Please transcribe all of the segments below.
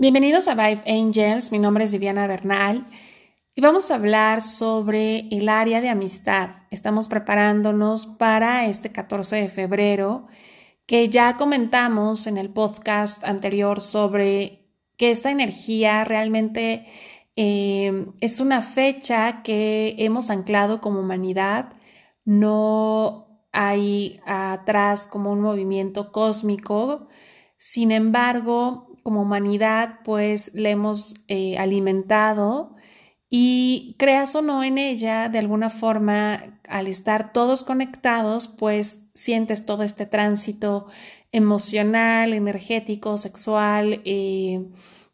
Bienvenidos a Vive Angels, mi nombre es Viviana Bernal y vamos a hablar sobre el área de amistad. Estamos preparándonos para este 14 de febrero, que ya comentamos en el podcast anterior sobre que esta energía realmente eh, es una fecha que hemos anclado como humanidad, no hay atrás como un movimiento cósmico, sin embargo, como humanidad, pues le hemos eh, alimentado y creas o no en ella, de alguna forma, al estar todos conectados, pues sientes todo este tránsito emocional, energético, sexual, eh,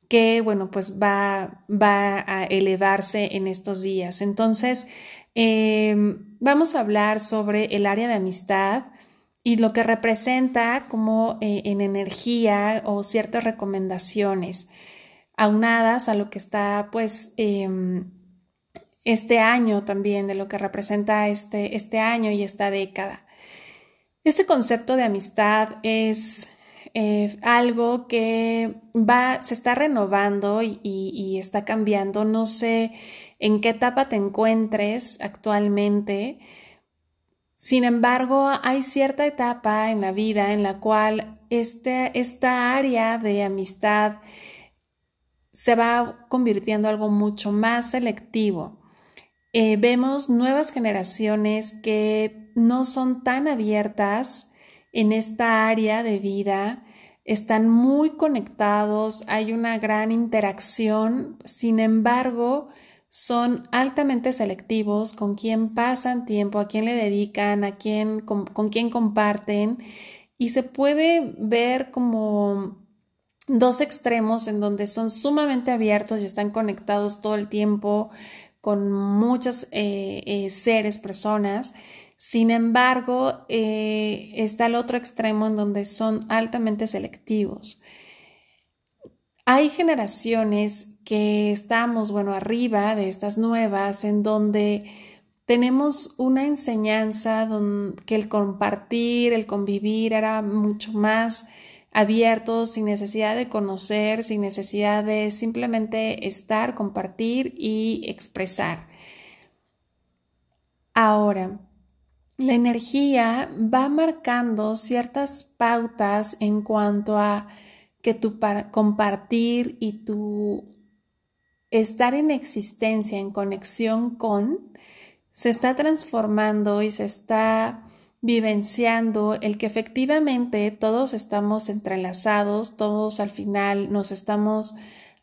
que, bueno, pues va, va a elevarse en estos días. Entonces, em, vamos a hablar sobre el área de amistad y lo que representa como eh, en energía o ciertas recomendaciones aunadas a lo que está pues em, este año también, de lo que representa este, este año y esta década. Este concepto de amistad es eh, algo que va, se está renovando y, y está cambiando. No sé en qué etapa te encuentres actualmente, sin embargo, hay cierta etapa en la vida en la cual este, esta área de amistad se va convirtiendo en algo mucho más selectivo. Eh, vemos nuevas generaciones que no son tan abiertas en esta área de vida, están muy conectados, hay una gran interacción, sin embargo, son altamente selectivos con quién pasan tiempo, a quién le dedican, a quién, con, quién comparten y se puede ver como dos extremos en donde son sumamente abiertos y están conectados todo el tiempo con muchos eh, eh, seres, personas. Sin embargo, eh, está el otro extremo en donde son altamente selectivos. Hay generaciones que estamos, bueno, arriba de estas nuevas, en donde tenemos una enseñanza que el compartir, el convivir era mucho más abierto, sin necesidad de conocer, sin necesidad de simplemente estar, compartir y expresar. Ahora, la energía va marcando ciertas pautas en cuanto a que tu compartir y tu estar en existencia, en conexión con, se está transformando y se está vivenciando el que efectivamente todos estamos entrelazados, todos al final nos estamos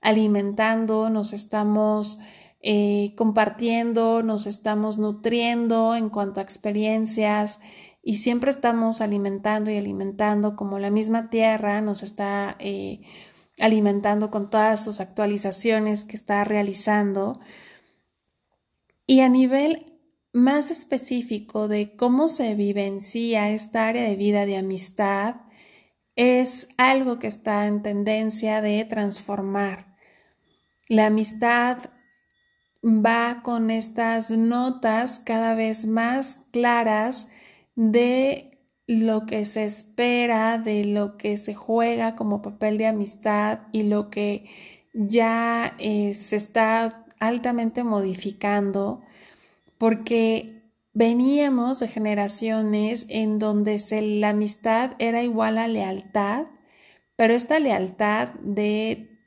alimentando, nos estamos eh, compartiendo, nos estamos nutriendo en cuanto a experiencias, y siempre estamos alimentando y alimentando como la misma tierra nos está eh, alimentando con todas sus actualizaciones que está realizando. Y a nivel más específico de cómo se vivencia esta área de vida de amistad, es algo que está en tendencia de transformar. La amistad va con estas notas cada vez más claras de lo que se espera, de lo que se juega como papel de amistad y lo que ya eh, se está altamente modificando, porque veníamos de generaciones en donde la amistad era igual a lealtad, pero esta lealtad de,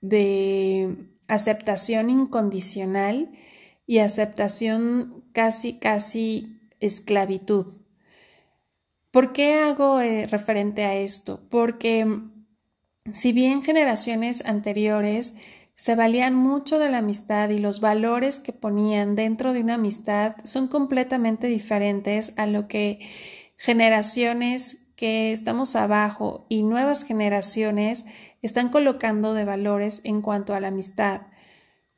de aceptación incondicional y aceptación casi, casi esclavitud. ¿Por qué hago eh, referente a esto? Porque mm, si bien generaciones anteriores se valían mucho de la amistad y los valores que ponían dentro de una amistad son completamente diferentes a lo que generaciones que estamos abajo y nuevas generaciones están colocando de valores en cuanto a la amistad.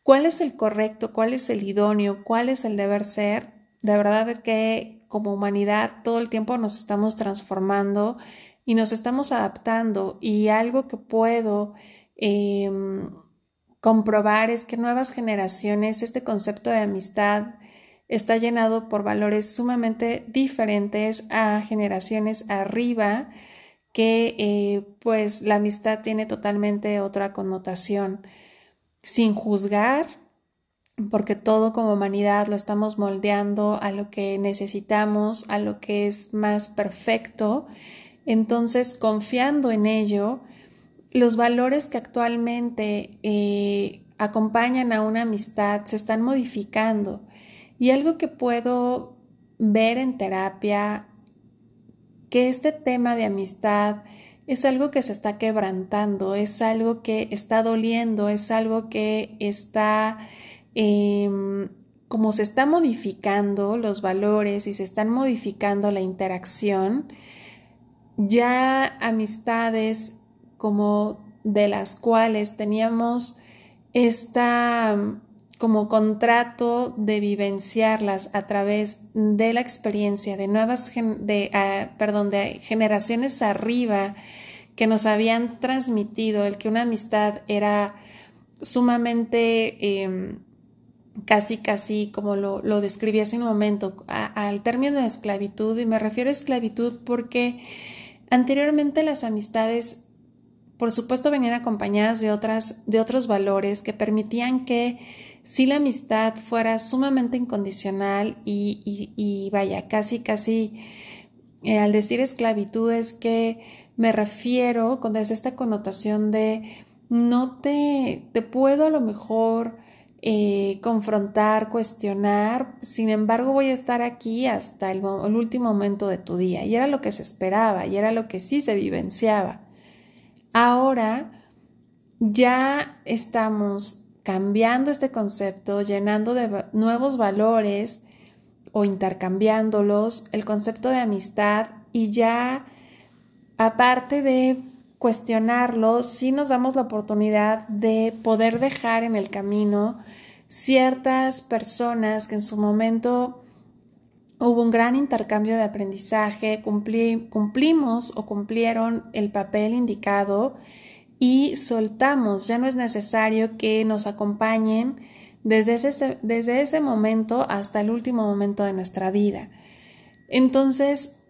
¿Cuál es el correcto? ¿Cuál es el idóneo? ¿Cuál es el deber ser? De verdad que como humanidad todo el tiempo nos estamos transformando y nos estamos adaptando. Y algo que puedo em, comprobar es que nuevas generaciones, este concepto de amistad está llenado por valores sumamente diferentes a generaciones arriba que eh, pues la amistad tiene totalmente otra connotación, sin juzgar, porque todo como humanidad lo estamos moldeando a lo que necesitamos, a lo que es más perfecto. Entonces, confiando en ello, los valores que actualmente eh, acompañan a una amistad se están modificando. Y algo que puedo ver en terapia, que este tema de amistad es algo que se está quebrantando, es algo que está doliendo, es algo que está, em, como se está modificando los valores y se están modificando la interacción, ya amistades como de las cuales teníamos esta como contrato de vivenciarlas a través de la experiencia de nuevas de, ah, perdón, de generaciones arriba que nos habían transmitido el que una amistad era sumamente em, casi casi como lo, lo, describí hace un momento al término de esclavitud y me refiero a esclavitud porque anteriormente las amistades por supuesto venían acompañadas de, otras, de otros valores que permitían que si la amistad fuera sumamente incondicional y, vaya, casi, casi, eh, al decir esclavitud es que me refiero con esta connotación de no te, te puedo a lo mejor eh, confrontar, cuestionar, sin embargo voy a estar aquí hasta el, el último momento de tu día. Y era lo que se esperaba y era lo que sí se vivenciaba. Ahora ya estamos cambiando este concepto, llenando de nuevos valores o intercambiándolos, el concepto de amistad y ya aparte de cuestionarlo, sí nos damos la oportunidad de poder dejar en el camino ciertas personas que en su momento hubo un gran intercambio de aprendizaje, cumplimos o cumplieron el papel indicado y soltamos, ya no es necesario que nos acompañen desde ese, desde ese momento hasta el último momento de nuestra vida. Entonces,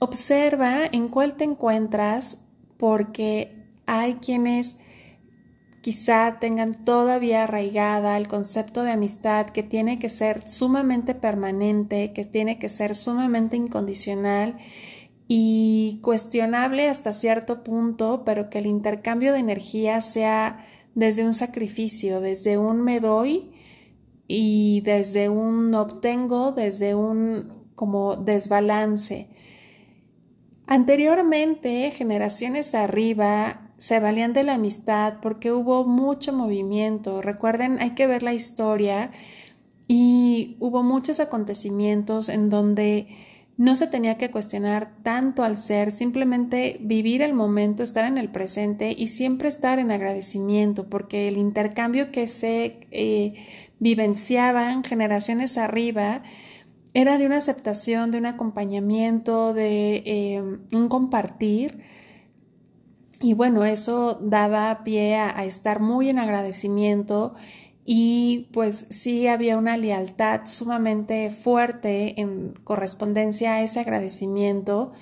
observa en cuál te encuentras porque hay quienes quizá tengan todavía arraigada el concepto de amistad que tiene que ser sumamente permanente, que tiene que ser sumamente incondicional y cuestionable hasta cierto punto, pero que el intercambio de energía sea desde un sacrificio, desde un me doy y desde un obtengo, desde un como desbalance. Anteriormente, generaciones arriba, se valían de la amistad porque hubo mucho movimiento. Recuerden, hay que ver la historia y hubo muchos acontecimientos en donde no se tenía que cuestionar tanto al ser, simplemente vivir el momento, estar en el presente y siempre estar en agradecimiento, porque el intercambio que se eh, vivenciaban generaciones arriba era de una aceptación, de un acompañamiento, de eh, un compartir. Y bueno, eso daba pie a, estar muy en agradecimiento. Y pues sí había una lealtad sumamente fuerte en correspondencia a ese agradecimiento,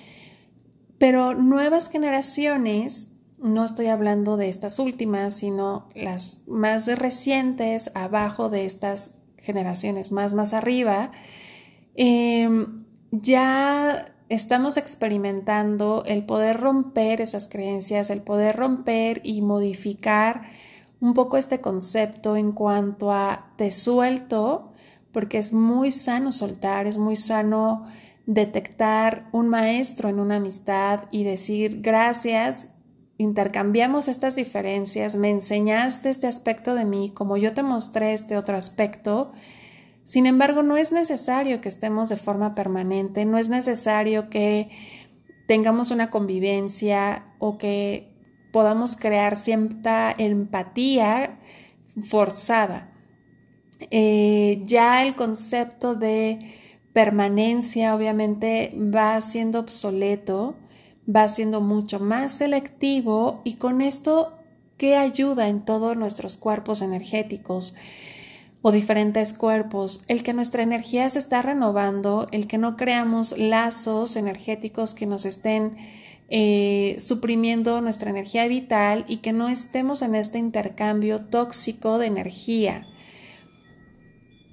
pero nuevas generaciones, no estoy hablando de estas últimas, sino las más recientes, abajo de estas generaciones más, más arriba, em, ya estamos experimentando el poder romper esas creencias, el poder romper y modificar un poco este concepto en cuanto a te suelto, porque es muy sano soltar, es muy sano detectar un maestro en una amistad y decir gracias, intercambiamos estas diferencias, me enseñaste este aspecto de mí, como yo te mostré este otro aspecto, sin embargo, no es necesario que estemos de forma permanente, no es necesario que tengamos una convivencia o que podamos crear cierta empatía forzada. Eh, ya el concepto de permanencia obviamente va siendo obsoleto, va siendo mucho más selectivo y con esto, ¿qué ayuda en todos nuestros cuerpos energéticos? O diferentes cuerpos, el que nuestra energía se está renovando, el que no creamos lazos energéticos que nos estén eh, suprimiendo nuestra energía vital y que no estemos en este intercambio tóxico de energía.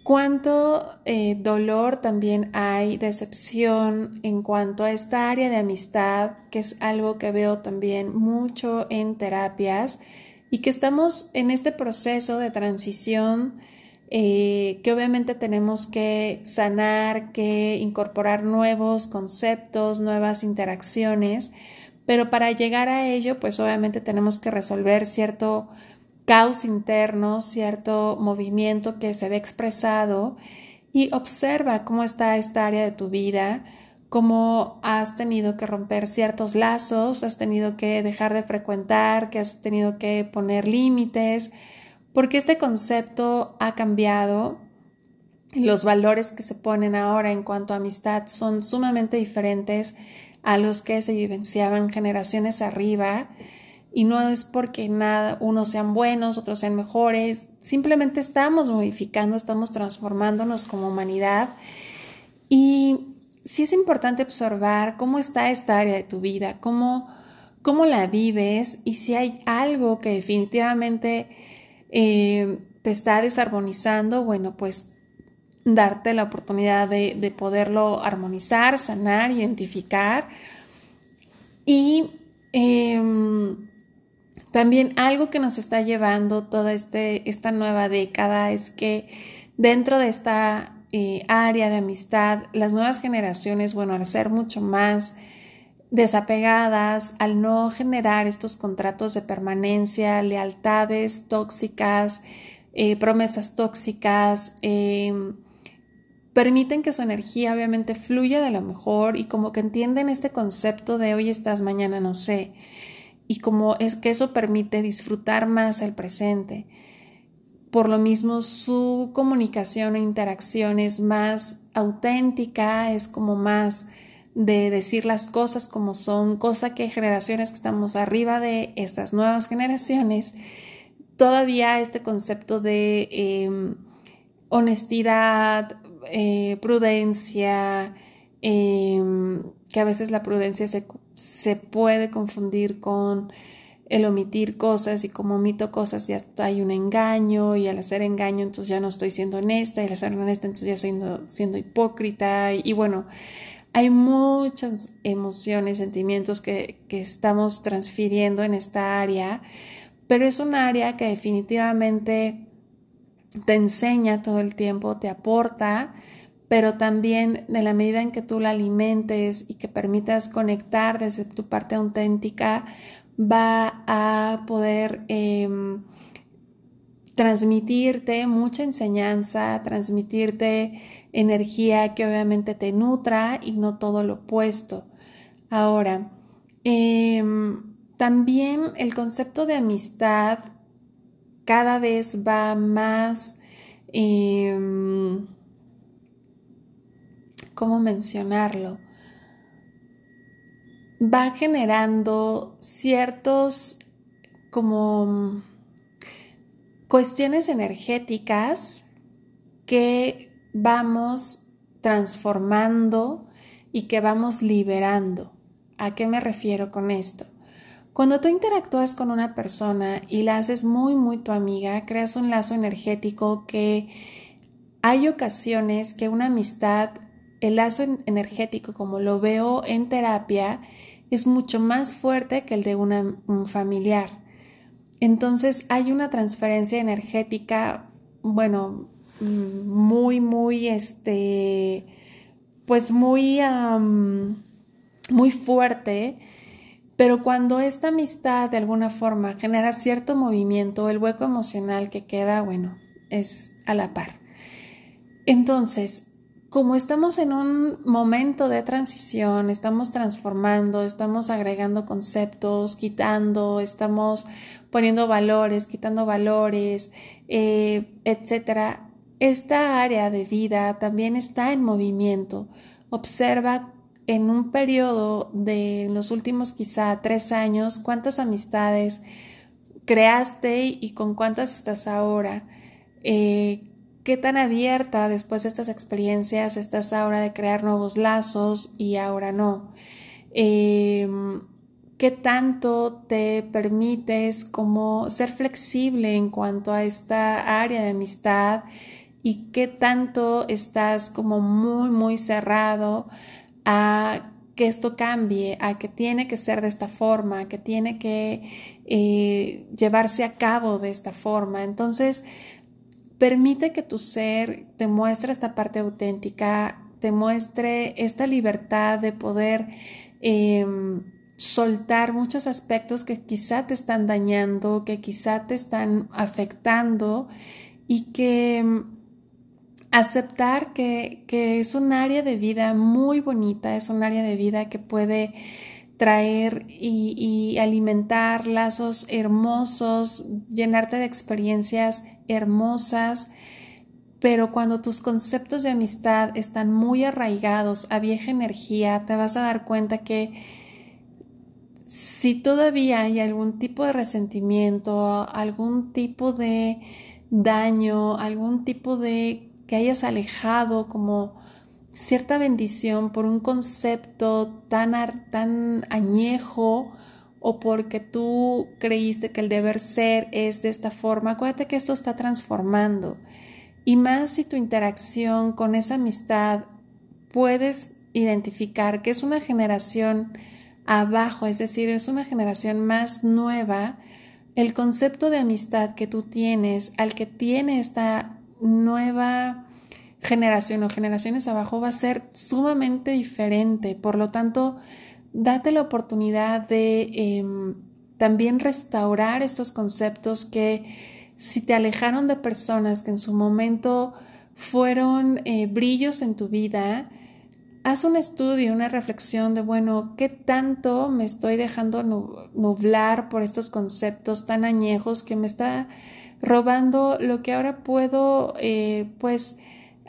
Cuánto eh, dolor también hay, decepción en cuanto a esta área de amistad, que es algo que veo también mucho en terapias y que estamos en este proceso de transición eh, que obviamente tenemos que sanar, que incorporar nuevos conceptos, nuevas interacciones, pero para llegar a ello, pues obviamente tenemos que resolver cierto caos interno, cierto movimiento que se ve expresado y observa cómo está esta área de tu vida, cómo has tenido que romper ciertos lazos, has tenido que dejar de frecuentar, que has tenido que poner límites, porque este concepto ha cambiado. Los valores que se ponen ahora en cuanto a amistad son sumamente diferentes a los que se vivenciaban generaciones arriba. Y no es porque nada, unos sean buenos, otros sean mejores, simplemente estamos modificando, estamos transformándonos como humanidad. Y sí es importante observar cómo está esta área de tu vida, cómo, cómo la vives y si hay algo que definitivamente eh, te está desarmonizando, bueno, pues darte la oportunidad de, poderlo armonizar, sanar, identificar. Y em, también algo que nos está llevando toda este, esta nueva década es que dentro de esta eh, área de amistad, las nuevas generaciones, bueno, al ser mucho más desapegadas, al no generar estos contratos de permanencia, lealtades tóxicas, eh, promesas tóxicas, em, permiten que su energía obviamente fluya de lo mejor y como que entienden este concepto de hoy estás, mañana no sé, y como es que eso permite disfrutar más el presente. Por lo mismo, su comunicación e interacción es más auténtica, es como más de decir las cosas como son, cosa que generaciones que estamos arriba de estas nuevas generaciones, todavía este concepto de em, honestidad, eh, prudencia, em, que a veces la prudencia se, se, puede confundir con el omitir cosas y como omito cosas ya hay un engaño y al hacer engaño entonces ya no estoy siendo honesta y al ser honesta entonces ya siendo, siendo hipócrita y bueno, hay muchas emociones, sentimientos que, estamos transfiriendo en esta área, pero es un área que definitivamente te enseña todo el tiempo, te aporta, pero también de la medida en que tú la alimentes y que permitas conectar desde tu parte auténtica, va a poder em, transmitirte mucha enseñanza, transmitirte energía que obviamente te nutra y no todo lo opuesto. Ahora, em, también el concepto de amistad cada vez va más, em, ¿cómo mencionarlo? Va generando ciertos como cuestiones energéticas que vamos transformando y que vamos liberando. ¿A qué me refiero con esto? Cuando tú interactúas con una persona y la haces muy, muy tu amiga, creas un lazo energético que hay ocasiones que una amistad, el lazo energético, como lo veo en terapia, es mucho más fuerte que el de un familiar. Entonces hay una transferencia energética, bueno, muy, muy, este, pues muy, muy fuerte, pero cuando esta amistad de alguna forma genera cierto movimiento, el hueco emocional que queda, bueno, es a la par. Entonces, como estamos en un momento de transición, estamos transformando, estamos agregando conceptos, quitando, estamos poniendo valores, quitando valores, eh, etcétera, esta área de vida también está en movimiento. Observa en un periodo de los últimos quizá tres años cuántas amistades creaste y con cuántas estás ahora. Eh, qué tan abierta después de estas experiencias estás ahora de crear nuevos lazos y ahora no. Em, qué tanto te permites como ser flexible en cuanto a esta área de amistad y qué tanto estás como muy, muy cerrado a que esto cambie, a que tiene que ser de esta forma, que tiene que eh, llevarse a cabo de esta forma. Entonces, permite que tu ser te muestre esta parte auténtica, te muestre esta libertad de poder em, soltar muchos aspectos que quizá te están dañando, que quizá te están afectando y que aceptar que, es un área de vida muy bonita, es un área de vida que puede traer y, y, alimentar lazos hermosos, llenarte de experiencias hermosas, pero cuando tus conceptos de amistad están muy arraigados a vieja energía, te vas a dar cuenta que si todavía hay algún tipo de resentimiento, algún tipo de daño, algún tipo de que hayas alejado como cierta bendición por un concepto tan, tan añejo o porque tú creíste que el deber ser es de esta forma, acuérdate que esto está transformando. Y más si tu interacción con esa amistad puedes identificar que es una generación abajo, es decir, es una generación más nueva, el concepto de amistad que tú tienes, al que tiene esta nueva generación o generaciones abajo va a ser sumamente diferente. Por lo tanto, date la oportunidad de em, también restaurar estos conceptos que si te alejaron de personas que en su momento fueron eh, brillos en tu vida, haz un estudio, una reflexión de, bueno, ¿qué tanto me estoy dejando nublar por estos conceptos tan añejos que me está robando lo que ahora puedo, eh, pues,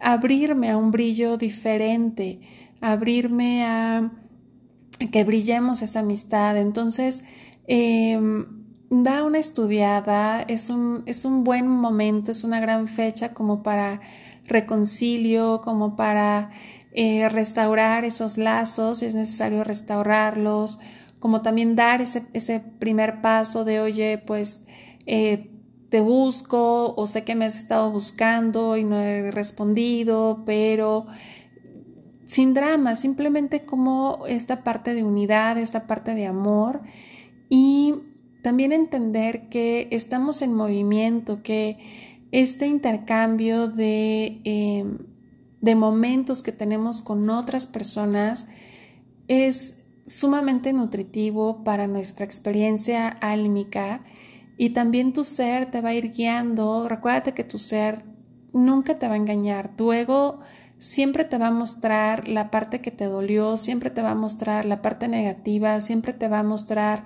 abrirme a un brillo diferente, abrirme a que brillemos esa amistad. Entonces, em, da una estudiada, es un, es un buen momento, es una gran fecha como para reconcilio, como para eh, restaurar esos lazos, si es necesario restaurarlos, como también dar ese, ese primer paso de, oye, pues eh, te busco o sé que me has estado buscando y no he respondido, pero sin drama, simplemente como esta parte de unidad, esta parte de amor y también entender que estamos en movimiento, que este intercambio de, em, de momentos que tenemos con otras personas es sumamente nutritivo para nuestra experiencia álmica y también tu ser te va a ir guiando. Recuérdate que tu ser nunca te va a engañar. Tu ego siempre te va a mostrar la parte que te dolió, siempre te va a mostrar la parte negativa, siempre te va a mostrar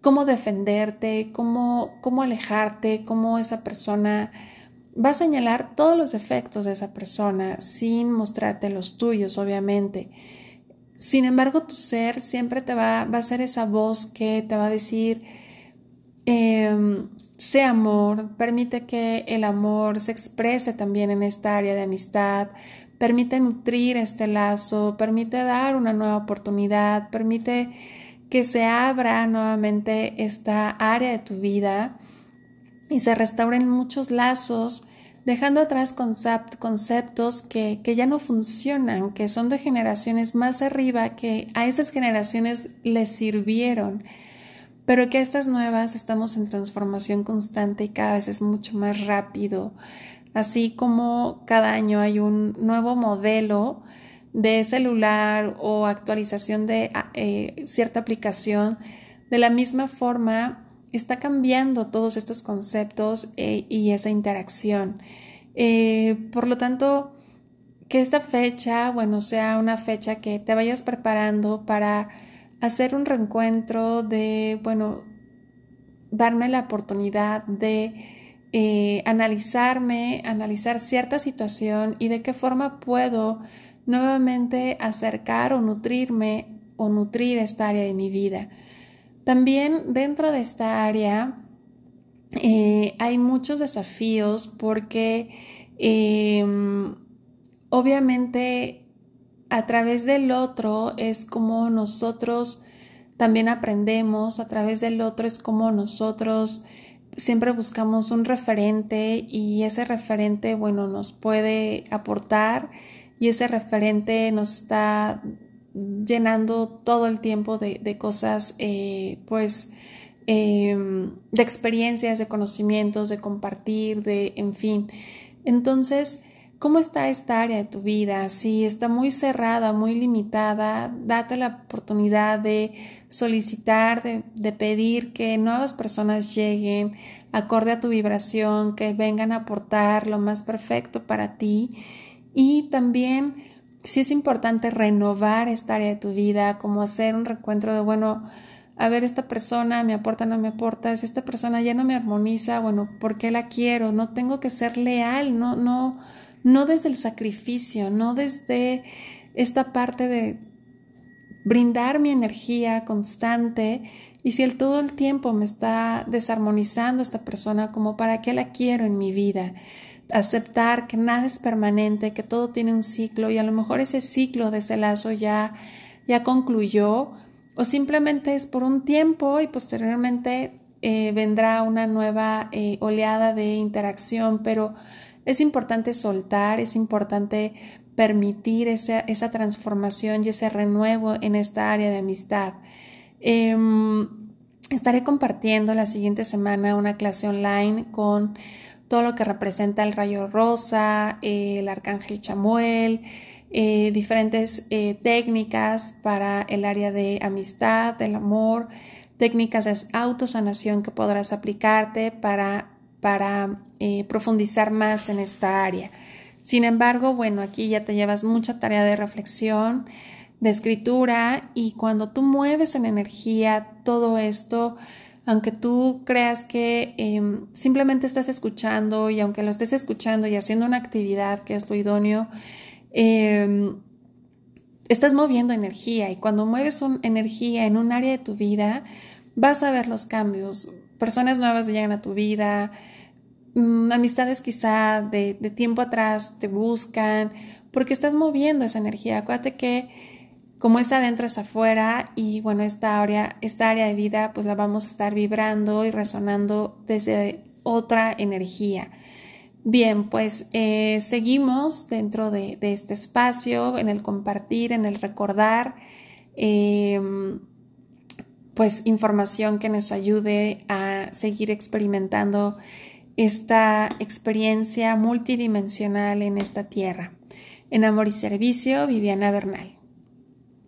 cómo defenderte, cómo, cómo alejarte, cómo esa persona va a señalar todos los efectos de esa persona sin mostrarte los tuyos, obviamente. Sin embargo, tu ser siempre te va, va a ser esa voz que te va a decir, eh, sé amor, permite que el amor se exprese también en esta área de amistad, permite nutrir este lazo, permite dar una nueva oportunidad, permite que se abra nuevamente esta área de tu vida y se restauren muchos lazos, dejando atrás conceptos que, que ya no funcionan, que son de generaciones más arriba, que a esas generaciones les sirvieron pero que estas nuevas estamos en transformación constante y cada vez es mucho más rápido. Así como cada año hay un nuevo modelo de celular o actualización de eh, cierta aplicación, de la misma forma está cambiando todos estos conceptos eh, y esa interacción. Eh, por lo tanto, que esta fecha, bueno, sea una fecha que te vayas preparando para hacer un reencuentro, de, bueno, darme la oportunidad de eh, analizarme, analizar cierta situación y de qué forma puedo nuevamente acercar o nutrirme o nutrir esta área de mi vida. También dentro de esta área eh, hay muchos desafíos porque em, obviamente a través del otro es como nosotros también aprendemos a través del otro, es como nosotros siempre buscamos un referente y ese referente, bueno, nos puede aportar y ese referente nos está llenando todo el tiempo de, cosas, eh, pues, em, de experiencias, de conocimientos, de compartir, de, en fin. Entonces, ¿Cómo está esta área de tu vida? Si está muy cerrada, muy limitada, date la oportunidad de solicitar, de, pedir que nuevas personas lleguen acorde a tu vibración, que vengan a aportar lo más perfecto para ti. Y también, si es importante renovar esta área de tu vida, como hacer un recuentro de, bueno, a ver, esta persona me aporta, no me aporta, si esta persona ya no me armoniza, bueno, ¿por qué la quiero? No tengo que ser leal, no, no no desde el sacrificio, no desde esta parte de brindar mi energía constante y si el todo el tiempo me está desarmonizando esta persona, como para qué la quiero en mi vida. Aceptar que nada es permanente, que todo tiene un ciclo y a lo mejor ese ciclo de ese lazo ya, ya concluyó o simplemente es por un tiempo y posteriormente eh, vendrá una nueva eh, oleada de interacción, pero es importante soltar, es importante permitir esa, transformación y ese renuevo en esta área de amistad. Em, estaré compartiendo la siguiente semana una clase online con todo lo que representa el rayo rosa, el arcángel Chamuel, eh, diferentes eh, técnicas para el área de amistad, del amor, técnicas de autosanación que podrás aplicarte para para eh, profundizar más en esta área. Sin embargo, bueno, aquí ya te llevas mucha tarea de reflexión, de escritura y cuando tú mueves en energía todo esto, aunque tú creas que em, simplemente estás escuchando y aunque lo estés escuchando y haciendo una actividad que es lo idóneo, em, estás moviendo energía y cuando mueves energía en un área de tu vida, vas a ver los cambios. Personas nuevas llegan a tu vida, Mm, amistades quizá de, tiempo atrás te buscan, porque estás moviendo esa energía. Acuérdate que como es adentro es afuera y bueno, esta área, esta área de vida pues la vamos a estar vibrando y resonando desde otra energía. Bien, pues eh, seguimos dentro de, este espacio, en el compartir, en el recordar, em, pues información que nos ayude a seguir experimentando esta experiencia multidimensional en esta tierra. En Amor y Servicio, Viviana Bernal.